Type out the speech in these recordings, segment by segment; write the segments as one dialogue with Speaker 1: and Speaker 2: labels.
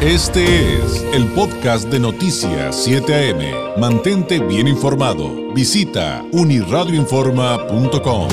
Speaker 1: Este es el podcast de Noticias 7 AM. Mantente bien informado. Visita uniradioinforma.com.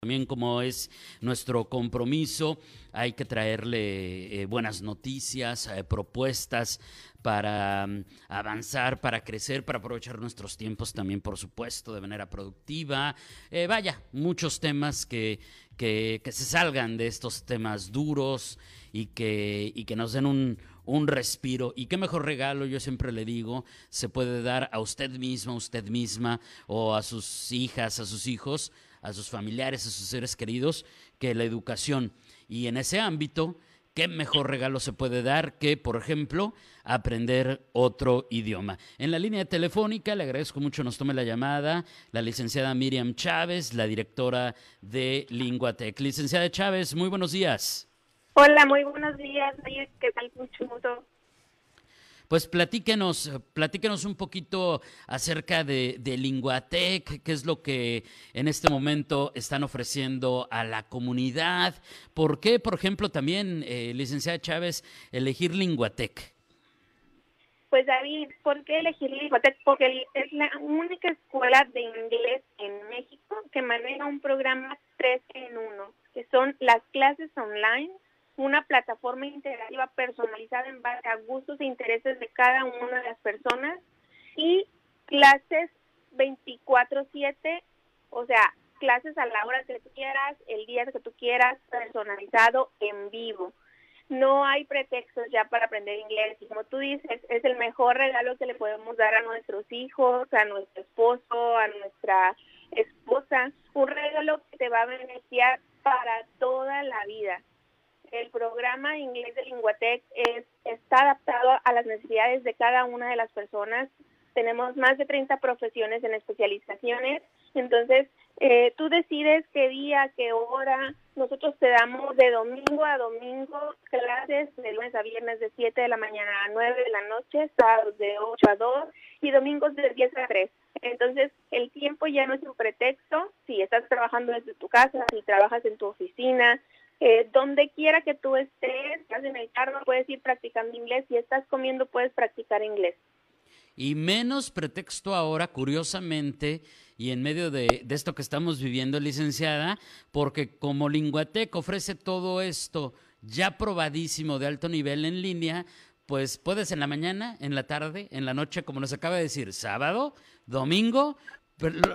Speaker 2: También como es nuestro compromiso, hay que traerle eh, buenas noticias, eh, propuestas para um, avanzar, para crecer, para aprovechar nuestros tiempos también, por supuesto, de manera productiva. Eh, vaya, muchos temas que, que, se salgan de estos temas duros y que, y que nos den un, un respiro. Y qué mejor regalo, yo siempre le digo, se puede dar a usted mismo, a usted misma, o a sus hijas, a sus hijos, a sus familiares, a sus seres queridos, que la educación. Y en ese ámbito, ¿qué mejor regalo se puede dar que, por ejemplo, aprender otro idioma? En la línea telefónica, le agradezco mucho, nos tome la llamada la licenciada Miriam Chávez, la directora de Linguatec. Licenciada Chávez, muy buenos días.
Speaker 3: Hola, muy buenos días. ¿Qué tal? Mucho gusto.
Speaker 2: Pues platíquenos, platíquenos un poquito acerca de, de Linguatec, qué es lo que en este momento están ofreciendo a la comunidad. ¿Por qué, por ejemplo, también, eh, licenciada Chávez, elegir Linguatec?
Speaker 3: Pues David, ¿por qué elegir Linguatec? Porque es la única escuela de inglés en México que maneja un programa 3 en 1, que son las clases online una plataforma interactiva personalizada en base a gustos e intereses de cada una de las personas y clases 24/7, o sea, clases a la hora que tú quieras, el día que tú quieras, personalizado en vivo. No hay pretextos ya para aprender inglés. Como tú dices, es el mejor regalo que le podemos dar a nuestros hijos, a nuestro esposo, a nuestra esposa, un regalo que te va a beneficiar para toda la vida el programa inglés de Linguatec es, está adaptado a las necesidades de cada una de las personas. Tenemos más de 30 profesiones en especializaciones. Entonces, eh, tú decides qué día, qué hora. Nosotros te damos de domingo a domingo clases de lunes a viernes de 7 de la mañana a 9 de la noche, sábados de 8 a 2 y domingos de 10 a 3. Entonces, el tiempo ya no es un pretexto. Si estás trabajando desde tu casa, si trabajas en tu oficina, eh, donde quiera que tú estés, estás en el carro, puedes ir practicando inglés. Si estás comiendo, puedes practicar inglés.
Speaker 2: Y menos pretexto ahora, curiosamente, y en medio de, de esto que estamos viviendo, licenciada, porque como Linguatec ofrece todo esto ya probadísimo de alto nivel en línea, pues puedes en la mañana, en la tarde, en la noche, como nos acaba de decir, sábado, domingo,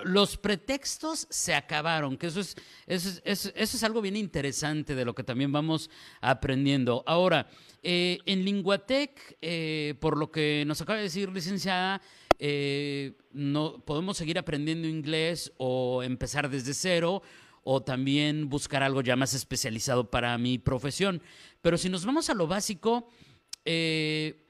Speaker 2: los pretextos se acabaron, que eso es, eso es, eso es, algo bien interesante de lo que también vamos aprendiendo. Ahora, eh, en Linguatec, eh, por lo que nos acaba de decir, licenciada, eh, no, podemos seguir aprendiendo inglés o empezar desde cero o también buscar algo ya más especializado para mi profesión. Pero si nos vamos a lo básico, eh,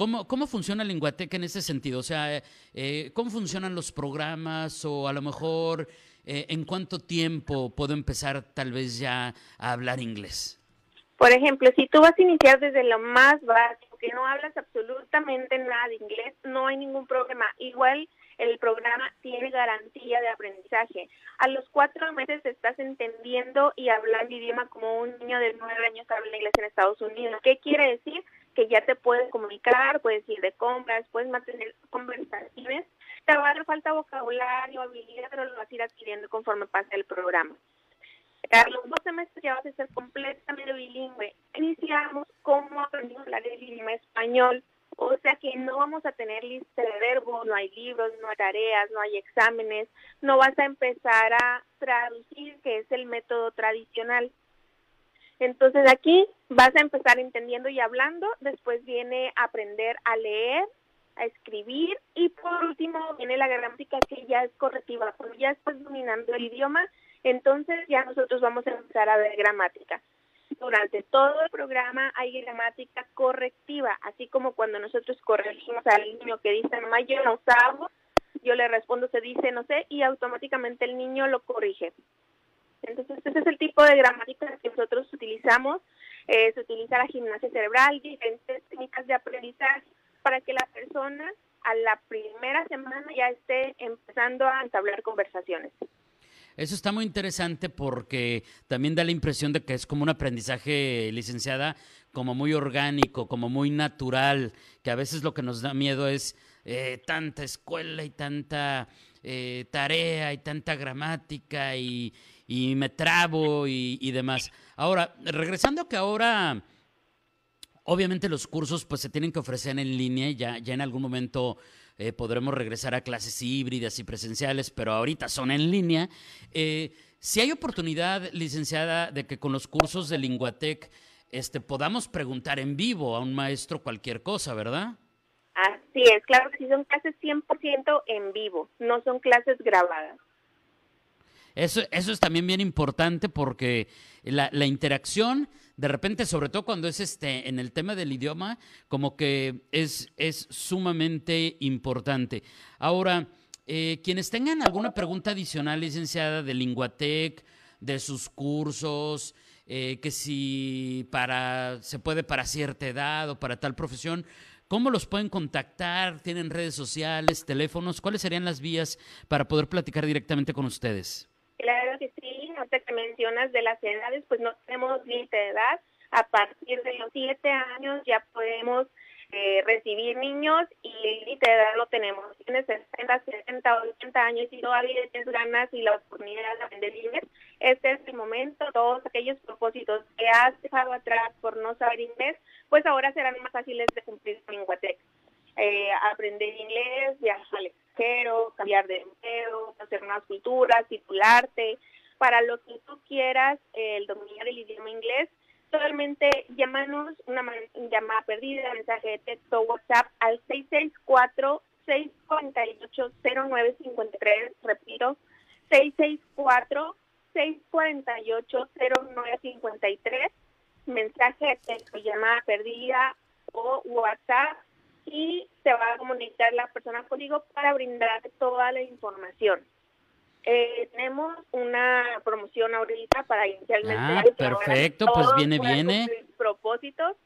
Speaker 2: ¿Cómo, ¿Cómo funciona Linguatec en ese sentido? O sea, eh, ¿cómo funcionan los programas o a lo mejor eh, en cuánto tiempo puedo empezar tal vez ya a hablar inglés?
Speaker 3: Por ejemplo, si tú vas a iniciar desde lo más básico, que no hablas absolutamente nada de inglés, no hay ningún problema. Igual el programa tiene garantía de aprendizaje. A los cuatro meses estás entendiendo y hablando idioma como un niño de nueve años habla inglés en Estados Unidos. ¿Qué quiere decir? Que ya te puedes comunicar, puedes ir de compras, puedes mantener conversaciones. Te va a dar falta vocabulario, habilidad, pero lo vas a ir adquiriendo conforme pasa el programa. A los dos semestres ya vas a ser completamente bilingüe. Iniciamos cómo aprendimos a hablar el idioma español. O sea que no vamos a tener lista de verbos, no hay libros, no hay tareas, no hay exámenes, no vas a empezar a traducir, que es el método tradicional. Entonces aquí vas a empezar entendiendo y hablando, después viene aprender a leer, a escribir y por último viene la gramática que ya es correctiva. Cuando ya estás dominando el idioma, entonces ya nosotros vamos a empezar a ver gramática. Durante todo el programa hay gramática correctiva, así como cuando nosotros corregimos al niño que dice, mamá, yo no sabo, yo le respondo, se dice, no sé, y automáticamente el niño lo corrige. Entonces, ese es el tipo de gramática que nosotros utilizamos. Eh, se utiliza la gimnasia cerebral, diferentes técnicas de aprendizaje para que la persona a la primera semana ya esté empezando a entablar conversaciones.
Speaker 2: Eso está muy interesante porque también da la impresión de que es como un aprendizaje, licenciada, como muy orgánico, como muy natural, que a veces lo que nos da miedo es eh, tanta escuela y tanta eh, tarea y tanta gramática y, me trabo y, y, demás. Ahora, regresando que ahora, obviamente los cursos pues se tienen que ofrecer en línea y ya, ya en algún momento eh, podremos regresar a clases híbridas y presenciales, pero ahorita son en línea. Eh, si hay oportunidad, licenciada, de que con los cursos de Linguatec este, podamos preguntar en vivo a un maestro cualquier cosa, ¿verdad?
Speaker 3: Así es, claro sí, son clases 100% en vivo, no son clases grabadas.
Speaker 2: Eso, eso es también bien importante porque la, interacción de repente, sobre todo cuando es este en el tema del idioma, como que es, es sumamente importante. Ahora, eh, quienes tengan alguna pregunta adicional, licenciada, de Linguatec, de sus cursos, eh, que si para se puede para cierta edad o para tal profesión, ¿cómo los pueden contactar? ¿Tienen redes sociales, teléfonos? ¿Cuáles serían las vías para poder platicar directamente con ustedes?
Speaker 3: Claro que mencionas de las edades, pues no tenemos límite de edad. A partir de los siete años ya podemos eh, recibir niños y límite de edad lo tenemos. Tienes 60, 70, 80 años y todavía tienes ganas y la oportunidad de aprender inglés. Este es el momento. Todos aquellos propósitos que has dejado atrás por no saber inglés, pues ahora serán más fáciles de cumplir con Linguatec. Eh, aprender inglés, viajar al extranjero, cambiar de empleo, hacer nuevas culturas, titularte, para lo que tú quieras, el dominar el idioma inglés, solamente llámanos una llamada perdida, mensaje de texto, WhatsApp al 664-648-0953, repito, 664-648-0953, mensaje de texto, llamada perdida o WhatsApp y se va a comunicar la persona contigo para brindarte toda la información. Eh, tenemos una promoción ahorita para inicialmente.
Speaker 2: Ah, perfecto, pues viene, viene.
Speaker 3: Propósitos.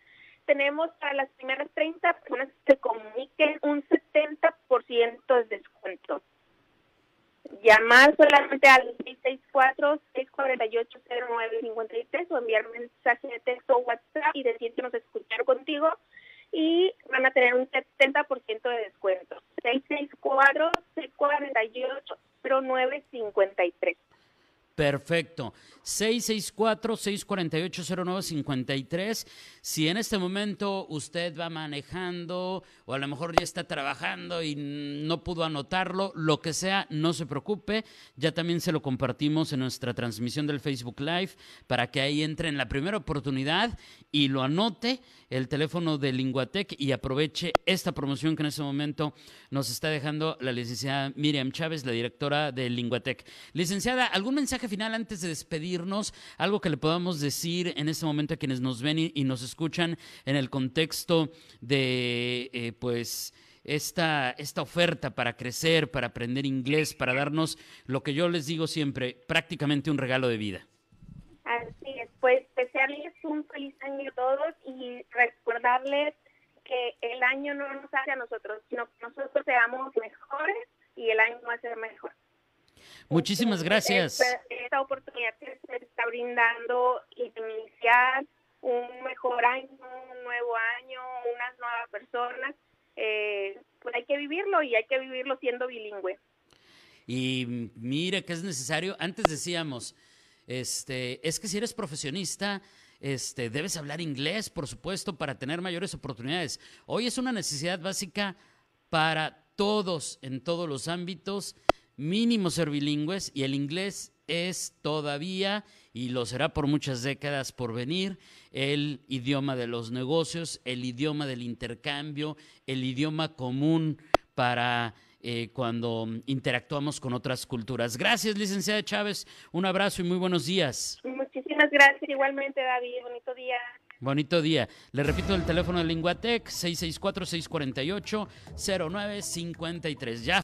Speaker 3: Tenemos para las primeras 30 personas que se comuniquen un 70% de descuento. Llamar solamente al 664-648-0953 o enviar mensaje de texto o WhatsApp y decir que nos escucharon contigo y van a tener un 70% de descuento. 664-648 0953.
Speaker 2: Perfecto. 664-648-0953. Si en este momento usted va manejando o a lo mejor ya está trabajando y no pudo anotarlo, lo que sea, no se preocupe. Ya también se lo compartimos en nuestra transmisión del Facebook Live para que ahí entre en la primera oportunidad y lo anote el teléfono de Linguatec y aproveche esta promoción que en este momento nos está dejando la licenciada Miriam Chávez, la directora de Linguatec. Licenciada, ¿algún mensaje final antes de despedirnos? ¿Algo que le podamos decir en este momento a quienes nos ven y, nos escuchan en el contexto de, eh, pues, esta, esta oferta para crecer, para aprender inglés, para darnos lo que yo les digo siempre, prácticamente un regalo de vida?
Speaker 3: Así es, pues desearles un feliz año a todos y recordarles que el año no nos hace a nosotros, sino que nosotros seamos mejores y el año va a ser mejor.
Speaker 2: Muchísimas gracias.
Speaker 3: Esta, oportunidad que se está brindando y iniciar un mejor año, un nuevo año, unas nuevas personas, eh, pues hay que vivirlo y hay que vivirlo siendo bilingüe.
Speaker 2: Y mire que es necesario, antes decíamos, este, es que si eres profesionista, este, debes hablar inglés, por supuesto, para tener mayores oportunidades. Hoy es una necesidad básica para todos, en todos los ámbitos, mínimo ser bilingües, y el inglés es todavía, y lo será por muchas décadas por venir, el idioma de los negocios, el idioma del intercambio, el idioma común para eh, cuando interactuamos con otras culturas. Gracias, licenciada Chávez. Un abrazo y muy buenos días.
Speaker 3: Muchísimas gracias. Igualmente, David. Bonito día.
Speaker 2: Bonito día. Le repito el teléfono de Linguatec, 664-648-0953. Ya.